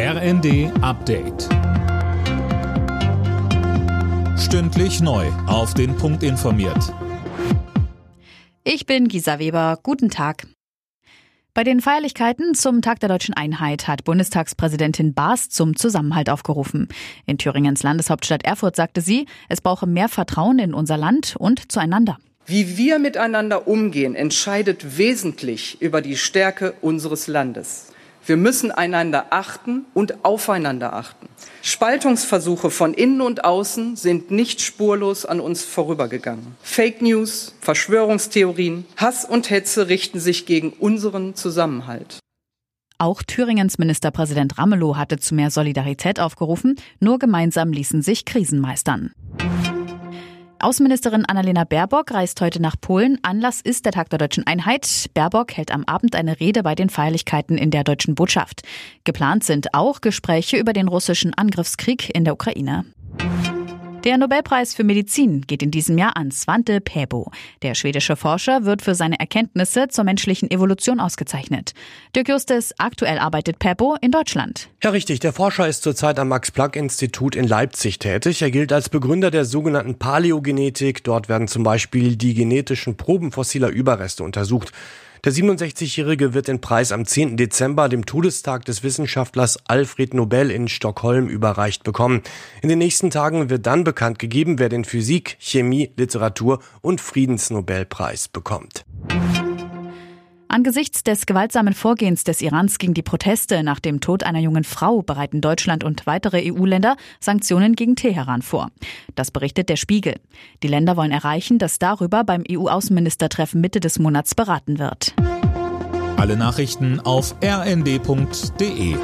RND Update. Stündlich neu. Auf den Punkt informiert. Ich bin Gisa Weber. Guten Tag. Bei den Feierlichkeiten zum Tag der deutschen Einheit hat Bundestagspräsidentin Baas zum Zusammenhalt aufgerufen. In Thüringens Landeshauptstadt Erfurt sagte sie, es brauche mehr Vertrauen in unser Land und zueinander. Wie wir miteinander umgehen, entscheidet wesentlich über die Stärke unseres Landes. Wir müssen einander achten und aufeinander achten. Spaltungsversuche von innen und außen sind nicht spurlos an uns vorübergegangen. Fake News, Verschwörungstheorien, Hass und Hetze richten sich gegen unseren Zusammenhalt. Auch Thüringens Ministerpräsident Ramelow hatte zu mehr Solidarität aufgerufen. Nur gemeinsam ließen sich Krisen meistern. Außenministerin Annalena Baerbock reist heute nach Polen. Anlass ist der Tag der deutschen Einheit. Baerbock hält am Abend eine Rede bei den Feierlichkeiten in der deutschen Botschaft. Geplant sind auch Gespräche über den russischen Angriffskrieg in der Ukraine. Der Nobelpreis für Medizin geht in diesem Jahr an Svante Pääbo. Der schwedische Forscher wird für seine Erkenntnisse zur menschlichen Evolution ausgezeichnet. Dirk Justus, aktuell arbeitet Pääbo in Deutschland. Ja, richtig. Der Forscher ist zurzeit am Max-Planck-Institut in Leipzig tätig. Er gilt als Begründer der sogenannten Paläogenetik. Dort werden zum Beispiel die genetischen Proben fossiler Überreste untersucht. Der 67-Jährige wird den Preis am 10. Dezember, dem Todestag des Wissenschaftlers Alfred Nobel in Stockholm, überreicht bekommen. In den nächsten Tagen wird dann bekannt gegeben, wer den Physik, Chemie, Literatur und Friedensnobelpreis bekommt. Angesichts des gewaltsamen Vorgehens des Irans gegen die Proteste nach dem Tod einer jungen Frau bereiten Deutschland und weitere EU-Länder Sanktionen gegen Teheran vor. Das berichtet der Spiegel. Die Länder wollen erreichen, dass darüber beim EU-Außenministertreffen Mitte des Monats beraten wird. Alle Nachrichten auf rnd.de